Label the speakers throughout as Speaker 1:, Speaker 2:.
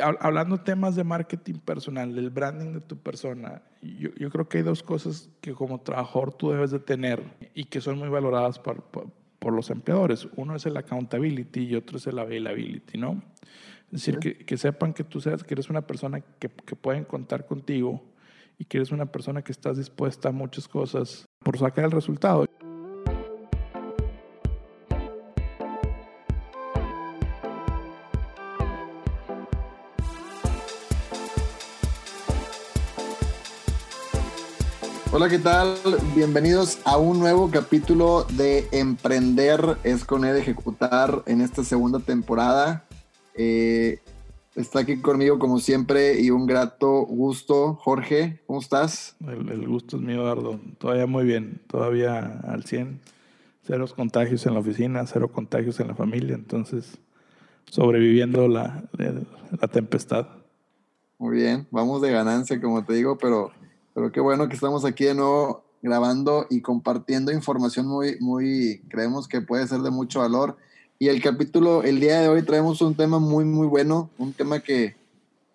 Speaker 1: hablando temas de marketing personal, del branding de tu persona, yo, yo, creo que hay dos cosas que como trabajador tú debes de tener y que son muy valoradas por, por, por los empleadores. Uno es el accountability y otro es el availability, ¿no? Es decir, que, que, sepan que tú seas, que eres una persona que, que pueden contar contigo y que eres una persona que estás dispuesta a muchas cosas por sacar el resultado.
Speaker 2: Hola, ¿qué tal? Bienvenidos a un nuevo capítulo de Emprender es con E de Ejecutar en esta segunda temporada. Eh, está aquí conmigo como siempre y un grato gusto. Jorge, ¿cómo estás?
Speaker 1: El, el gusto es mío, Eduardo. Todavía muy bien, todavía al 100. Cero contagios en la oficina, cero contagios en la familia, entonces sobreviviendo la, la tempestad.
Speaker 2: Muy bien, vamos de ganancia, como te digo, pero pero qué bueno que estamos aquí de nuevo grabando y compartiendo información muy, muy, creemos que puede ser de mucho valor. Y el capítulo, el día de hoy traemos un tema muy, muy bueno, un tema que,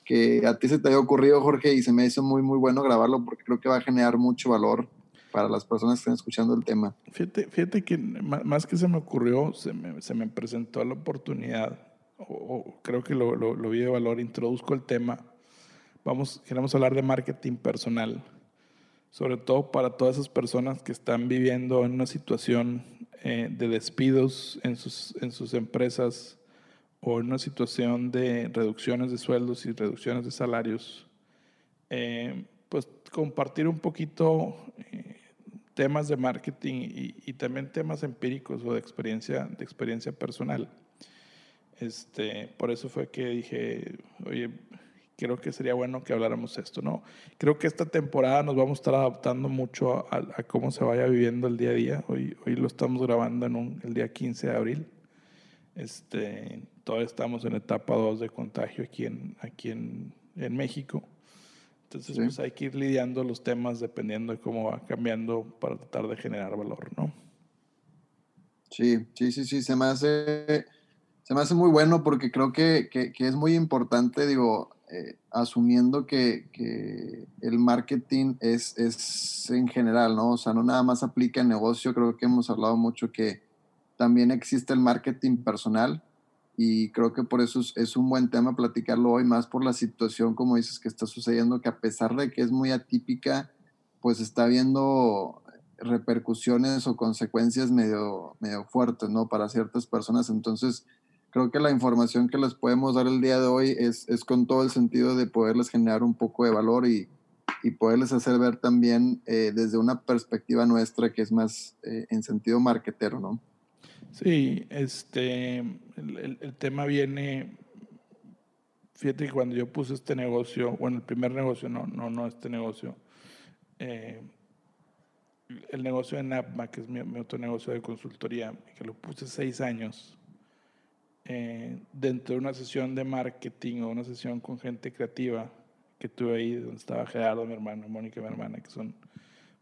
Speaker 2: que a ti se te había ocurrido, Jorge, y se me hizo muy, muy bueno grabarlo porque creo que va a generar mucho valor para las personas que estén escuchando el tema.
Speaker 1: Fíjate, fíjate que más que se me ocurrió, se me, se me presentó la oportunidad, o, o creo que lo, lo, lo vi de valor, introduzco el tema Vamos, queremos hablar de marketing personal, sobre todo para todas esas personas que están viviendo en una situación eh, de despidos en sus, en sus empresas o en una situación de reducciones de sueldos y reducciones de salarios. Eh, pues compartir un poquito eh, temas de marketing y, y, también temas empíricos o de experiencia, de experiencia personal. Este, por eso fue que dije, oye, creo que sería bueno que habláramos esto, ¿no? Creo que esta temporada nos vamos a estar adaptando mucho a, a cómo se vaya viviendo el día a día. Hoy, hoy lo estamos grabando en un, el día 15 de abril. Este, todavía estamos en etapa 2 de contagio aquí en, aquí en, en México. Entonces, sí. pues hay que ir lidiando los temas dependiendo de cómo va cambiando para tratar de generar valor, ¿no?
Speaker 2: Sí, sí, sí, sí, se me hace, se me hace muy bueno porque creo que, que, que es muy importante, digo, eh, asumiendo que, que, el marketing es, es en general, ¿no? O sea, no nada más aplica en negocio, creo que hemos hablado mucho que también existe el marketing personal y creo que por eso es, es, un buen tema platicarlo hoy, más por la situación, como dices, que está sucediendo, que a pesar de que es muy atípica, pues está habiendo repercusiones o consecuencias medio, medio fuertes, ¿no? Para ciertas personas. Entonces, creo que la información que les podemos dar el día de hoy es, es con todo el sentido de poderles generar un poco de valor y, y poderles hacer ver también eh, desde una perspectiva nuestra que es más eh, en sentido marquetero, ¿no?
Speaker 1: Sí, este, el, el, tema viene, fíjate que cuando yo puse este negocio, bueno, el primer negocio, no, no, no este negocio, eh, el negocio de NAPMA, que es mi otro negocio de consultoría, que lo puse seis años, eh, dentro de una sesión de marketing o una sesión con gente creativa que tuve ahí, donde estaba Gerardo, mi hermano, Mónica, mi hermana, que son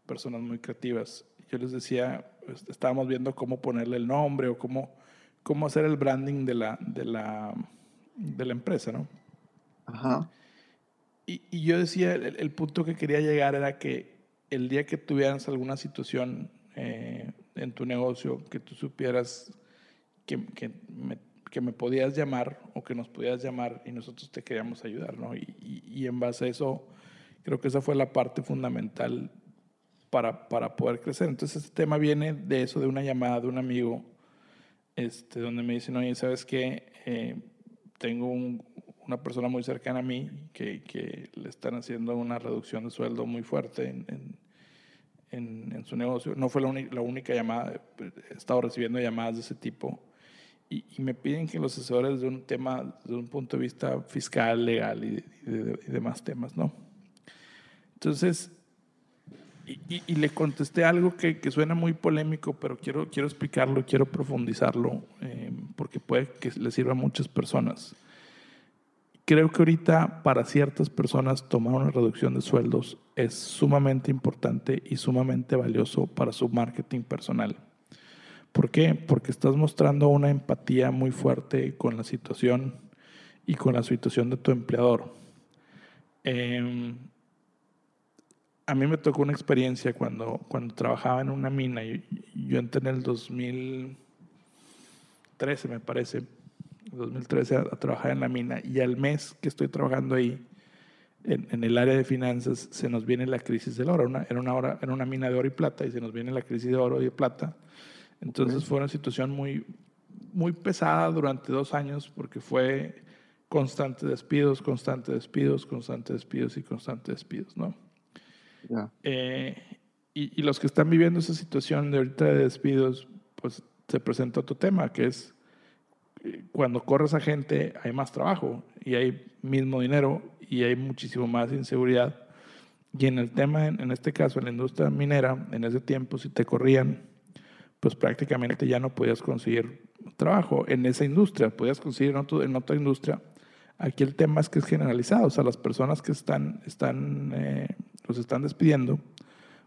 Speaker 1: personas muy creativas. Yo les decía, pues, estábamos viendo cómo ponerle el nombre o cómo, cómo hacer el branding de la, de la, de la empresa, ¿no?
Speaker 2: Ajá.
Speaker 1: Y, y yo decía, el, el, punto que quería llegar era que el día que tuvieras alguna situación eh, en tu negocio, que tú supieras que, que me que me podías llamar o que nos podías llamar y nosotros te queríamos ayudar, ¿no? Y, en base a eso, creo que esa fue la parte fundamental para, para poder crecer. Entonces, este tema viene de eso, de una llamada de un amigo, este, donde me dicen, oye, ¿sabes qué? Eh, tengo un, una persona muy cercana a mí que, le están haciendo una reducción de sueldo muy fuerte en, en su negocio. No fue la, la única llamada, he estado recibiendo llamadas de ese tipo y, y, me piden que los asesores de un tema, de un punto de vista fiscal, legal y, y, de, y demás temas, ¿no? Entonces, y, le contesté algo que, que, suena muy polémico, pero quiero, quiero explicarlo, quiero profundizarlo, eh, porque puede que le sirva a muchas personas. Creo que ahorita para ciertas personas tomar una reducción de sueldos es sumamente importante y sumamente valioso para su marketing personal ¿Por qué? Porque estás mostrando una empatía muy fuerte con la situación y con la situación de tu empleador. Em, a mí me tocó una experiencia cuando, cuando trabajaba en una mina. Yo, yo entré en el 2013, me parece, 2013 a, trabajar en la mina y al mes que estoy trabajando ahí, en, el área de finanzas, se nos viene la crisis del oro. Una, era, una hora, era una mina de oro y plata y se nos viene la crisis de oro y de plata. Entonces fue una situación muy, muy pesada durante dos años porque fue constante despidos, constante despidos, constante despidos y constante despidos, ¿no? Eh, y, y, los que están viviendo esa situación de ahorita de despidos, pues se presenta otro tema, que es eh, cuando corres a gente hay más trabajo y hay mismo dinero y hay muchísimo más inseguridad. Y en el tema, en, este caso, en la industria minera, en ese tiempo, si te corrían, pues prácticamente ya no podías conseguir trabajo en esa industria, podías conseguir en, en otra industria. Aquí el tema es que es generalizado, o sea, las personas que están, están, eh, los están despidiendo,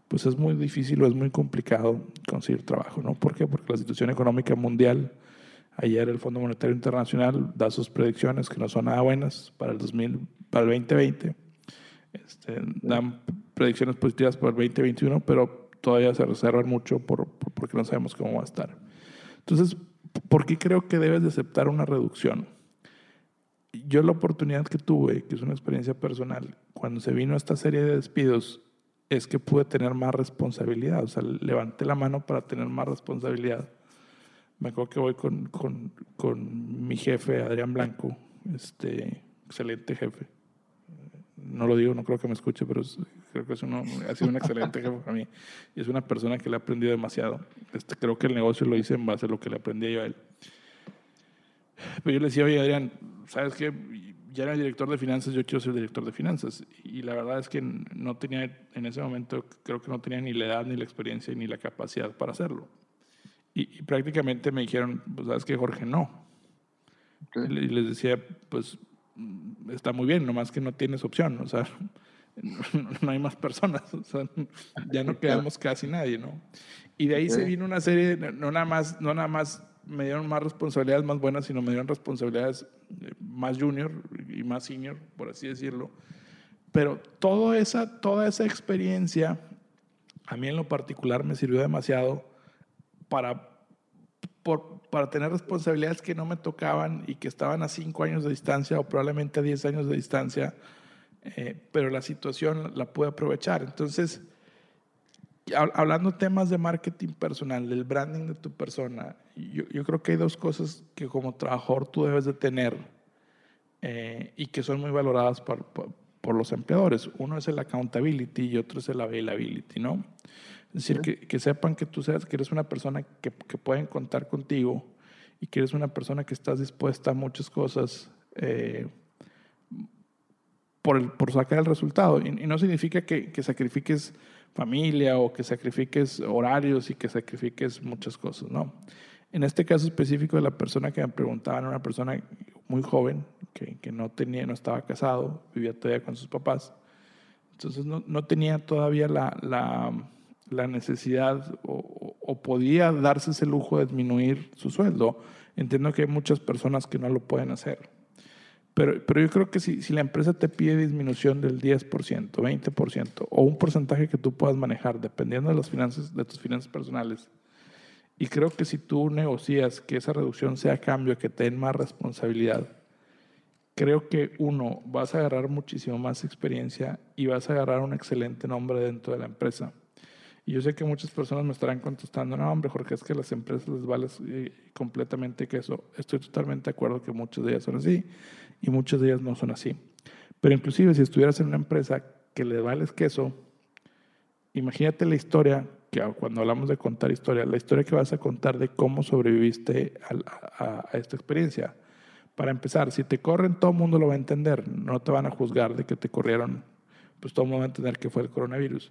Speaker 1: pues es muy difícil o es muy complicado conseguir trabajo, ¿no? ¿Por qué? Porque la situación económica mundial Ayer el Fondo Monetario Internacional da sus predicciones que no son nada buenas para el, 2000, para el 2020. Este, dan predicciones positivas para el 2021, pero todavía se reservan mucho por, porque no sabemos cómo va a estar. Entonces, ¿por qué creo que debes de aceptar una reducción? Yo la oportunidad que tuve, que es una experiencia personal, cuando se vino esta serie de despidos, es que pude tener más responsabilidad. O sea, levanté la mano para tener más responsabilidad me acuerdo que voy con, con, con mi jefe, Adrián Blanco, este, excelente jefe. No lo digo, no creo que me escuche, pero creo que es uno, ha sido un excelente jefe para mí. Y es una persona que le ha aprendido demasiado. Este, creo que el negocio lo hice en base a lo que le aprendí yo a él. Pero yo le decía, oye, Adrián, ¿sabes qué? Ya era el director de finanzas, yo quiero ser director de finanzas. Y la verdad es que no tenía, en ese momento, creo que no tenía ni la edad, ni la experiencia, ni la capacidad para hacerlo. Y, prácticamente me dijeron, pues sabes que Jorge no. Y les decía, pues está muy bien, nomás que no tienes opción, o sea, no, hay más personas, o sea, ya no quedamos casi nadie, ¿no? Y de ahí se vino una serie, no nada más, no nada más me dieron más responsabilidades más buenas, sino me dieron responsabilidades eh, más junior y más senior, por así decirlo. Pero toda esa, toda esa experiencia, a mí en lo particular me sirvió demasiado para, por, para tener responsabilidades que no me tocaban y que estaban a cinco años de distancia o probablemente a diez años de distancia, eh, pero la situación la pude aprovechar. Entonces, hablando temas de marketing personal, del branding de tu persona, yo, yo creo que hay dos cosas que como trabajador tú debes de tener eh, y que son muy valoradas por, por, por, los empleadores. Uno es el accountability y otro es el availability, ¿no? Es decir, que, que, sepan que tú seas, que eres una persona que, que, pueden contar contigo y que eres una persona que estás dispuesta a muchas cosas eh, por, el, por sacar el resultado. Y, no significa que, que, sacrifiques familia o que sacrifiques horarios y que sacrifiques muchas cosas, no. En este caso específico de la persona que me preguntaban, una persona muy joven que, que no, tenía, no estaba casado, vivía todavía con sus papás. Entonces no, no tenía todavía la, la la necesidad o, podía darse ese lujo de disminuir su sueldo. Entiendo que hay muchas personas que no lo pueden hacer. Pero, pero yo creo que si, si la empresa te pide disminución del 10%, 20% o un porcentaje que tú puedas manejar dependiendo de, las finanzas, de tus finanzas personales, y creo que si tú negocias que esa reducción sea a cambio, que te den más responsabilidad, creo que uno, vas a agarrar muchísimo más experiencia y vas a agarrar un excelente nombre dentro de la empresa. Y yo sé que muchas personas me estarán contestando, no, hombre, Jorge, es que las empresas les vale eh, completamente que eso. Estoy totalmente de acuerdo que muchas de ellas son así y muchas de ellas no son así. Pero inclusive si estuvieras en una empresa que le vales queso, imagínate la historia, que cuando hablamos de contar historia, la historia que vas a contar de cómo sobreviviste a, a esta experiencia. Para empezar, si te corren, todo el mundo lo va a entender. No te van a juzgar de que te corrieron, pues todo el mundo va a entender que fue el coronavirus.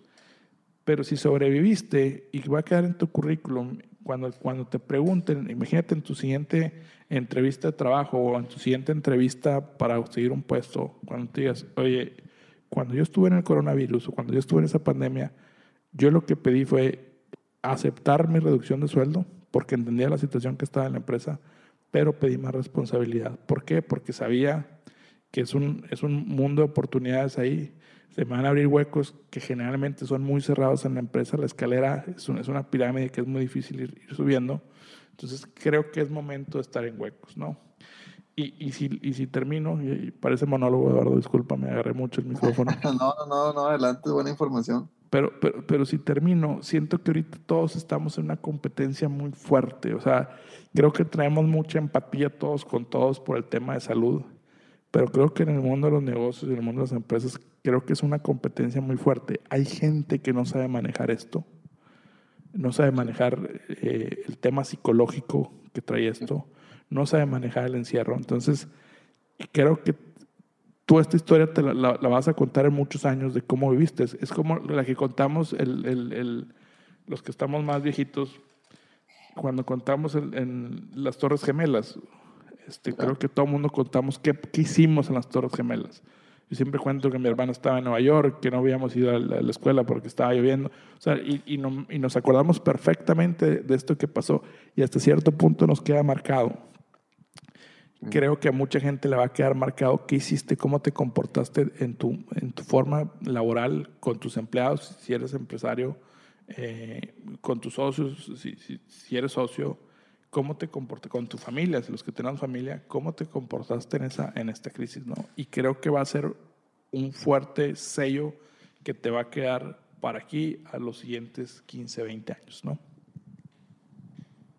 Speaker 1: Pero si sobreviviste y va a quedar en tu currículum, cuando, cuando te pregunten, imagínate en tu siguiente entrevista de trabajo o en tu siguiente entrevista para conseguir un puesto, cuando te digas, oye, cuando yo estuve en el coronavirus o cuando yo estuve en esa pandemia, yo lo que pedí fue aceptar mi reducción de sueldo porque entendía la situación que estaba en la empresa, pero pedí más responsabilidad. ¿Por qué? Porque sabía que es un, es un mundo de oportunidades ahí. Se van a abrir huecos que generalmente son muy cerrados en la empresa. La escalera es, es una pirámide que es muy difícil ir, ir, subiendo. Entonces creo que es momento de estar en huecos, ¿no? Y, y, si, y si termino, y parece monólogo, Eduardo, disculpa, me agarré mucho el micrófono.
Speaker 2: no, no, no, adelante, buena información.
Speaker 1: Pero, pero, pero si termino, siento que ahorita todos estamos en una competencia muy fuerte. O sea, creo que traemos mucha empatía todos con todos por el tema de salud. Pero creo que en el mundo de los negocios y en el mundo de las empresas, creo que es una competencia muy fuerte. Hay gente que no sabe manejar esto. No sabe manejar eh, el tema psicológico que trae esto. No sabe manejar el encierro. Entonces, creo que tú esta historia te la, la, la, vas a contar en muchos años de cómo viviste. Es, es como la que contamos el, el, el, los que estamos más viejitos, cuando contamos en las Torres Gemelas. Este, creo que todo el mundo contamos qué, qué, hicimos en las Torres Gemelas. Yo siempre cuento que mi hermano estaba en Nueva York, que no habíamos ido a la, a la escuela porque estaba lloviendo. O sea, y, y, no, y nos acordamos perfectamente de esto que pasó y hasta cierto punto nos queda marcado creo que a mucha gente le va a quedar marcado qué hiciste, cómo te comportaste en tu, en tu forma laboral con tus empleados, si eres empresario, eh, con tus socios, si, si, si, eres socio, cómo te comportaste con tu familia, si los que tenemos familia, cómo te comportaste en, en esta crisis. ¿no? Y creo que va a ser un fuerte sello que te va a quedar para aquí a los siguientes 15, 20 años. ¿no?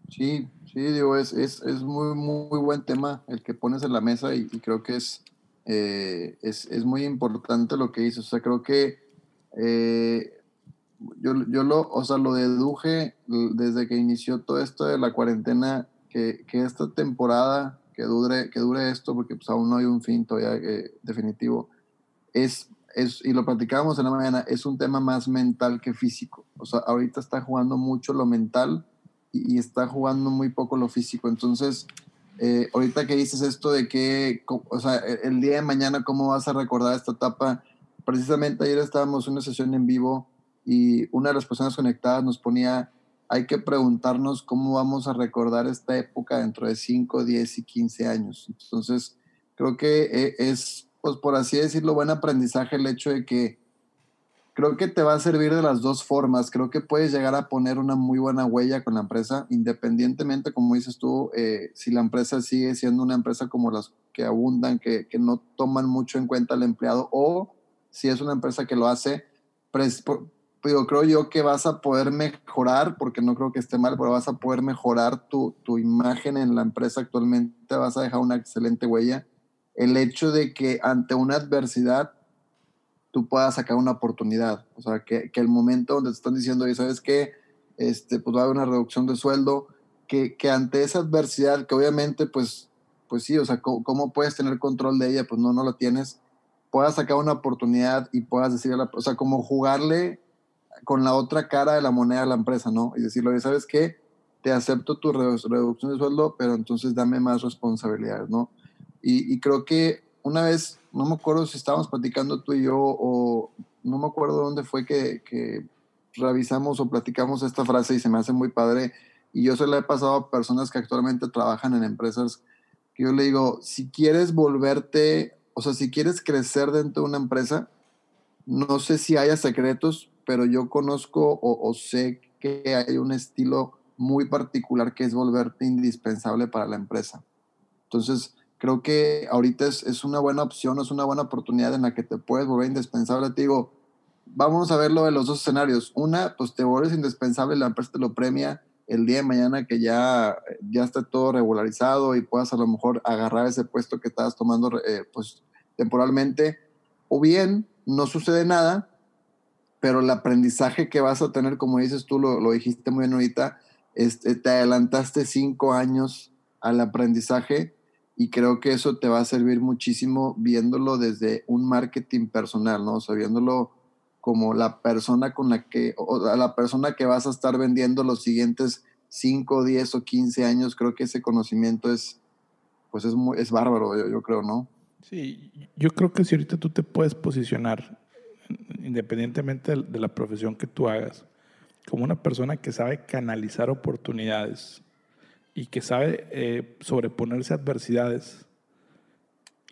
Speaker 2: Sí, Sí, digo, es, es, es, muy, muy buen tema el que pones en la mesa y, y creo que es, eh, es, es, muy importante lo que dices. O sea, creo que eh, yo, yo, lo, o sea, lo deduje desde que inició todo esto de la cuarentena, que, que esta temporada que dure, que dure esto, porque pues aún no hay un fin todavía eh, definitivo, es, es, y lo platicábamos en la mañana, es un tema más mental que físico. O sea, ahorita está jugando mucho lo mental y, está jugando muy poco lo físico. Entonces, eh, ahorita que dices esto de que, o sea, e, el día de mañana, ¿cómo vas a recordar esta etapa? Precisamente ayer estábamos en una sesión en vivo y una de las personas conectadas nos ponía, hay que preguntarnos cómo vamos a recordar esta época dentro de 5, 10 y 15 años. Entonces, creo que eh, es, pues por así decirlo, buen aprendizaje el hecho de que creo que te va a servir de las dos formas. Creo que puedes llegar a poner una muy buena huella con la empresa, independientemente, como dices tú, eh, si la empresa sigue siendo una empresa como las que abundan, que, que, no toman mucho en cuenta al empleado, o si es una empresa que lo hace, pero creo yo que vas a poder mejorar, porque no creo que esté mal, pero vas a poder mejorar tu, tu imagen en la empresa actualmente, vas a dejar una excelente huella. El hecho de que ante una adversidad tú puedas sacar una oportunidad. O sea, que, que el momento donde te están diciendo, y sabes qué, este, pues va a haber una reducción de sueldo, que, que ante esa adversidad, que obviamente, pues, pues sí, o sea, ¿cómo, ¿cómo, puedes tener control de ella? Pues no, no lo tienes. Puedas sacar una oportunidad y puedas decirle, o sea, como jugarle con la otra cara de la moneda a la empresa, ¿no? Y decirle, ¿sabes qué? Te acepto tu reducción de sueldo, pero entonces dame más responsabilidades, ¿no? Y, y creo que una vez no me acuerdo si estábamos platicando tú y yo o no me acuerdo dónde fue que, que revisamos o platicamos esta frase y se me hace muy padre. Y yo se la he pasado a personas que actualmente trabajan en empresas, que yo le digo, si quieres volverte, o sea, si quieres crecer dentro de una empresa, no sé si haya secretos, pero yo conozco o, sé que hay un estilo muy particular que es volverte indispensable para la empresa. Entonces, creo que ahorita es, una buena opción, es una buena oportunidad en la que te puedes volver indispensable. Te digo, vamos a verlo de los dos escenarios. Una, pues te vuelves indispensable, la empresa te lo premia el día de mañana que ya, ya esté todo regularizado y puedas a lo mejor agarrar ese puesto que estabas tomando eh, pues temporalmente. O bien, no sucede nada, pero el aprendizaje que vas a tener, como dices tú, lo, lo dijiste muy bien ahorita, este, te adelantaste cinco años al aprendizaje y creo que eso te va a servir muchísimo viéndolo desde un marketing personal, ¿no? O sea, viéndolo como la persona con la que, o la persona que vas a estar vendiendo los siguientes 5, 10 o 15 años, creo que ese conocimiento es, pues es, muy, es bárbaro, yo, yo creo, ¿no?
Speaker 1: Sí, yo creo que si ahorita tú te puedes posicionar, independientemente de la profesión que tú hagas, como una persona que sabe canalizar oportunidades y que sabe eh, sobreponerse a adversidades,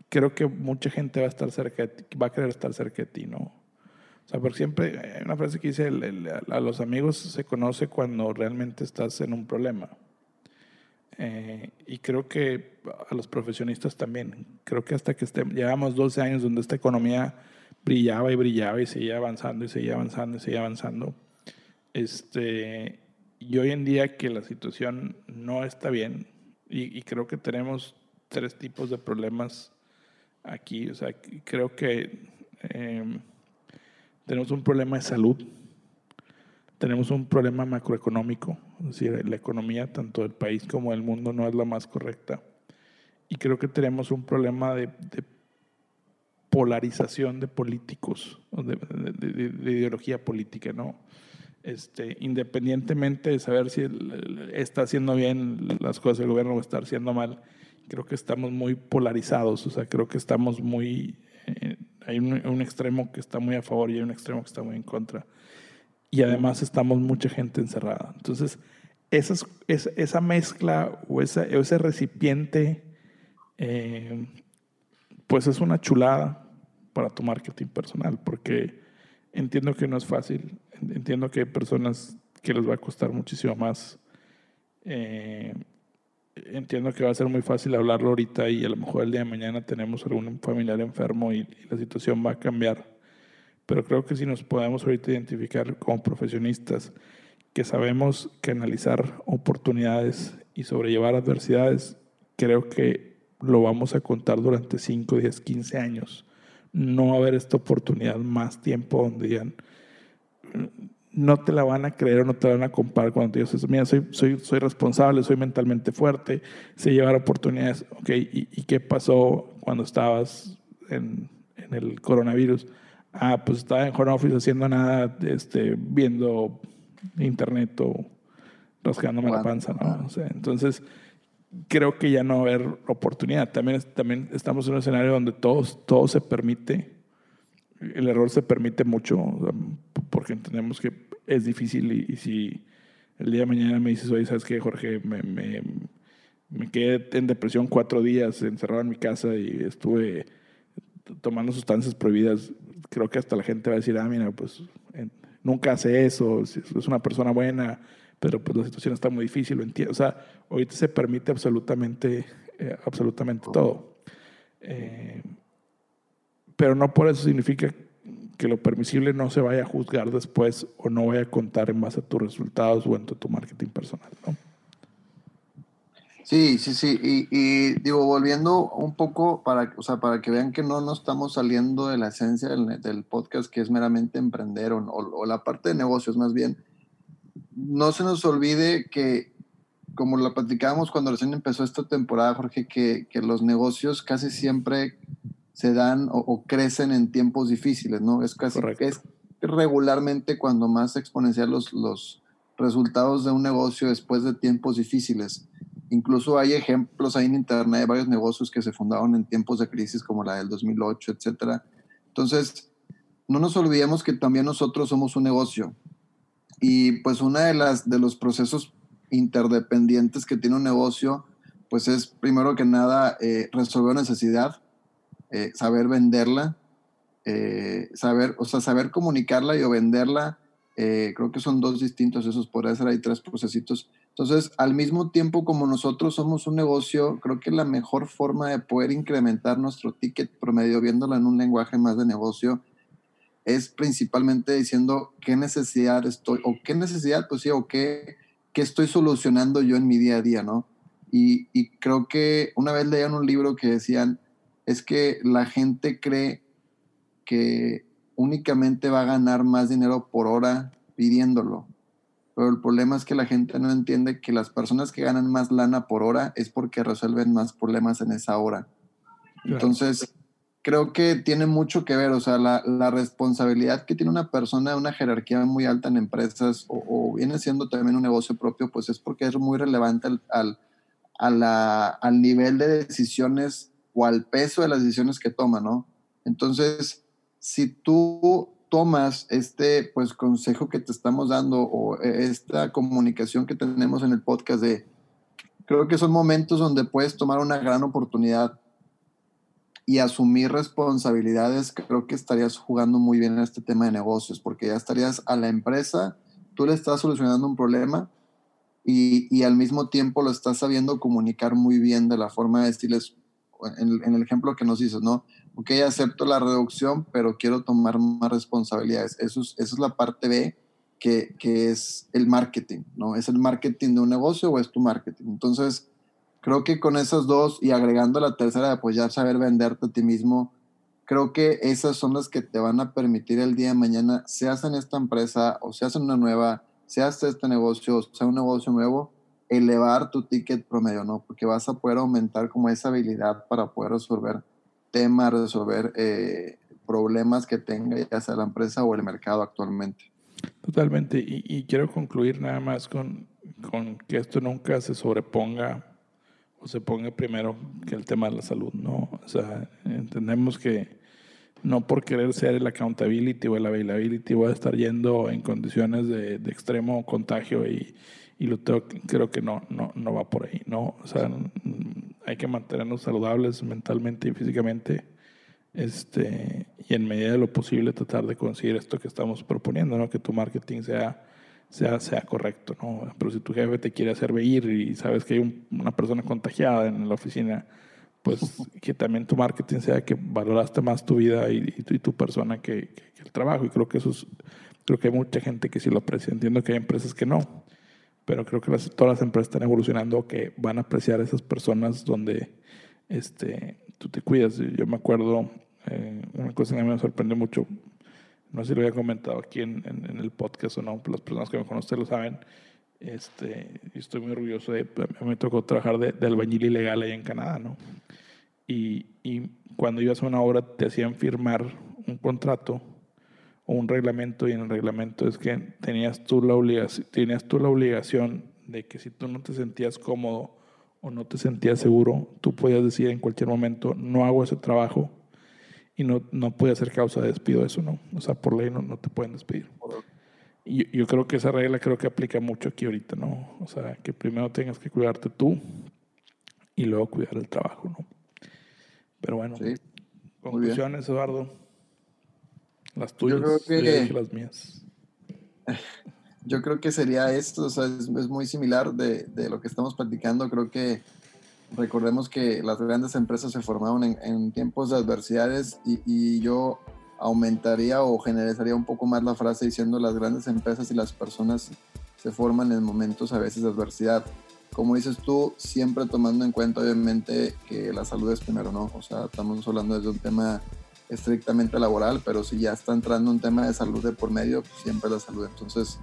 Speaker 1: creo que mucha gente va a estar cerca de ti, va a querer estar cerca de ti, ¿no? O sea, porque siempre hay una frase que dice, a los amigos se conoce cuando realmente estás en un problema. Eh, y creo que a los profesionistas también. Creo que hasta que esté, llevamos 12 años donde esta economía brillaba y brillaba y seguía avanzando y seguía avanzando y seguía avanzando. Este, y hoy en día que la situación no está bien y, creo que tenemos tres tipos de problemas aquí. O sea, creo que em, tenemos un problema de salud, tenemos un problema macroeconómico, es decir, la economía tanto del país como del mundo no es la más correcta. Y creo que tenemos un problema de, polarización de políticos, de, de, ideología política, ¿no? Este, independientemente de saber si está haciendo bien las cosas el gobierno o está haciendo mal, creo que estamos muy polarizados, o sea, creo que estamos muy, eh, hay un, un, extremo que está muy a favor y hay un extremo que está muy en contra y además estamos mucha gente encerrada. Entonces, esa, esa mezcla o esa, ese recipiente, eh, pues es una chulada para tu marketing personal, porque entiendo que no es fácil, entiendo que hay personas que les va a costar muchísimo más. Eh, entiendo que va a ser muy fácil hablarlo ahorita y a lo mejor el día de mañana tenemos algún familiar enfermo y la situación va a cambiar pero creo que si nos podemos ahorita identificar como profesionistas que sabemos canalizar oportunidades y sobrellevar adversidades, creo que lo vamos a contar durante 5, 10, 15 años. No va a haber esta oportunidad más tiempo donde digan, no te la van a creer o no te la van a comparar cuando dices, mira, soy, soy, soy responsable, soy mentalmente fuerte, sé llevar oportunidades. Ok, ¿y, y qué pasó cuando estabas en, en el coronavirus? ah, pues estaba en home office haciendo nada, este, viendo internet o rascándome la panza, ¿no? entonces, creo que ya no va a haber oportunidad. También, también estamos en un escenario donde todo, todo se permite, el error se permite mucho, porque entendemos que es difícil y, si el día de mañana me dices, oye, ¿sabes qué, Jorge? Me, me, me quedé en depresión cuatro días encerrado en mi casa y estuve tomando sustancias prohibidas, creo que hasta la gente va a decir, ah, mira, pues nunca hace eso, es una persona buena, pero pues la situación está muy difícil, lo entiendo. O sea, ahorita se permite absolutamente, eh, absolutamente todo. Eh, pero no por eso significa que lo permisible no se vaya a juzgar después o no vaya a contar en base a tus resultados o en tu, tu marketing personal, ¿no?
Speaker 2: Sí, sí, sí. Y, digo, volviendo un poco para, o sea, para que vean que no nos estamos saliendo de la esencia del, podcast, que es meramente emprender o, la parte de negocios más bien. No se nos olvide que, como lo platicábamos cuando recién empezó esta temporada, Jorge, que, que los negocios casi siempre se dan o, crecen en tiempos difíciles, ¿no? Es casi es regularmente cuando más exponencial los, los resultados de un negocio después de tiempos difíciles. Incluso hay ejemplos ahí en Internet de varios negocios que se fundaron en tiempos de crisis como la del 2008, etc. Entonces, no nos olvidemos que también nosotros somos un negocio. Y pues una de las de los procesos interdependientes que tiene un negocio, pues es primero que nada eh, resolver necesidad, eh, saber venderla, eh, saber, o sea, saber comunicarla y o venderla. creo que son dos distintos esos, podría ser ahí tres procesitos entonces, al mismo tiempo como nosotros somos un negocio, creo que la mejor forma de poder incrementar nuestro ticket promedio, viéndolo en un lenguaje más de negocio, es principalmente diciendo qué necesidad estoy, o qué necesidad, pues sí, o qué, qué estoy solucionando yo en mi día a día, ¿no? Y, y creo que una vez leían un libro que decían, es que la gente cree que únicamente va a ganar más dinero por hora pidiéndolo pero el problema es que la gente no entiende que las personas que ganan más lana por hora es porque resuelven más problemas en esa hora. Entonces, creo que tiene mucho que ver, o sea, la, la, responsabilidad que tiene una persona de una jerarquía muy alta en empresas o, viene siendo también un negocio propio, pues es porque es muy relevante al, al, al nivel de decisiones o al peso de las decisiones que toma, ¿no? Entonces, si tú tomas este pues consejo que te estamos dando o esta comunicación que tenemos en el podcast de creo que son momentos donde puedes tomar una gran oportunidad y asumir responsabilidades, creo que estarías jugando muy bien en este tema de negocios, porque ya estarías a la empresa, tú le estás solucionando un problema y, y al mismo tiempo lo estás sabiendo comunicar muy bien de la forma de decirles, en, en el ejemplo que nos dices, ¿no? Ok, acepto la reducción, pero quiero tomar más responsabilidades. Eso es, esa es la parte B, que, que es el marketing, ¿no? ¿Es el marketing de un negocio o es tu marketing? Entonces, creo que con esas dos y agregando la tercera de ya saber venderte a ti mismo, creo que esas son las que te van a permitir el día de mañana, seas en esta empresa o seas en una nueva, seas este negocio, sea un negocio nuevo, elevar tu ticket promedio, ¿no? Porque vas a poder aumentar como esa habilidad para poder resolver temas, resolver eh, problemas que tenga ya sea la empresa o el mercado actualmente.
Speaker 1: Totalmente. Y, y quiero concluir nada más con, con que esto nunca se sobreponga o se ponga primero que el tema de la salud, ¿no? O sea, entendemos que no por querer ser el accountability o el availability voy a estar yendo en condiciones de, de extremo contagio y, y lo tengo, creo que no, no, no va por ahí, ¿no? O sea, hay que mantenernos saludables mentalmente y físicamente este, y en medida de lo posible tratar de conseguir esto que estamos proponiendo, ¿no? Que tu marketing sea sea, sea correcto, ¿no? Pero si tu jefe te quiere hacer ir y sabes que hay una persona contagiada en la oficina, pues que también tu marketing sea que valoraste más tu vida y, y, tu, persona que, que, el trabajo. Y creo que eso es, creo que hay mucha gente que sí lo aprecia. Entiendo que hay empresas que no, pero creo que las, todas las empresas están evolucionando que van a apreciar a esas personas donde este, tú te cuidas. Yo me acuerdo, eh, una cosa que a mí me sorprendió mucho, no sé si lo había comentado aquí en, el podcast o no, las personas que me conocen lo saben. Este, estoy muy orgulloso de, me tocó trabajar de, albañil ilegal allá en Canadá, ¿no? Y, cuando ibas a una obra te hacían firmar un contrato o un reglamento y en el reglamento es que tenías tú la obligación de que si tú no te sentías cómodo o no te sentías seguro, tú podías decir en cualquier momento, no hago ese trabajo y no, no puede ser causa de despido eso, ¿no? O sea, por ley no, no te pueden despedir. Y yo creo que esa regla creo que aplica mucho aquí ahorita, ¿no? O sea, que primero tengas que cuidarte tú y luego cuidar el trabajo, ¿no? Pero bueno, sí. conclusiones, Eduardo. Las tuyas, yo creo que, las mías.
Speaker 2: Yo creo que sería esto, o sea, es, es muy similar de, de, lo que estamos platicando. Creo que recordemos que las grandes empresas se formaron en, tiempos de adversidades y, y, yo aumentaría o generalizaría un poco más la frase diciendo las grandes empresas y las personas se forman en momentos a veces de adversidad. Como dices tú, siempre tomando en cuenta obviamente que la salud es primero, ¿no? O sea, estamos hablando desde un tema estrictamente laboral, pero si ya está entrando un tema de salud de por medio, pues siempre la salud. Entonces,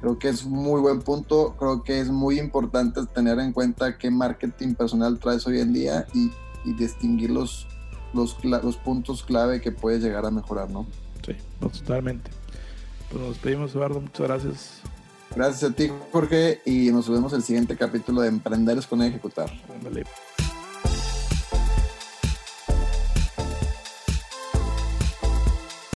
Speaker 2: Creo que es muy buen punto, creo que es muy importante tener en cuenta qué marketing personal traes hoy en día y, y distinguir los, los, los, puntos clave que puedes llegar a mejorar, ¿no?
Speaker 1: Sí, totalmente. Pues nos despedimos, Eduardo, muchas gracias.
Speaker 2: Gracias a ti, Jorge, y nos vemos en el siguiente capítulo de Emprender con Ejecutar. Vale.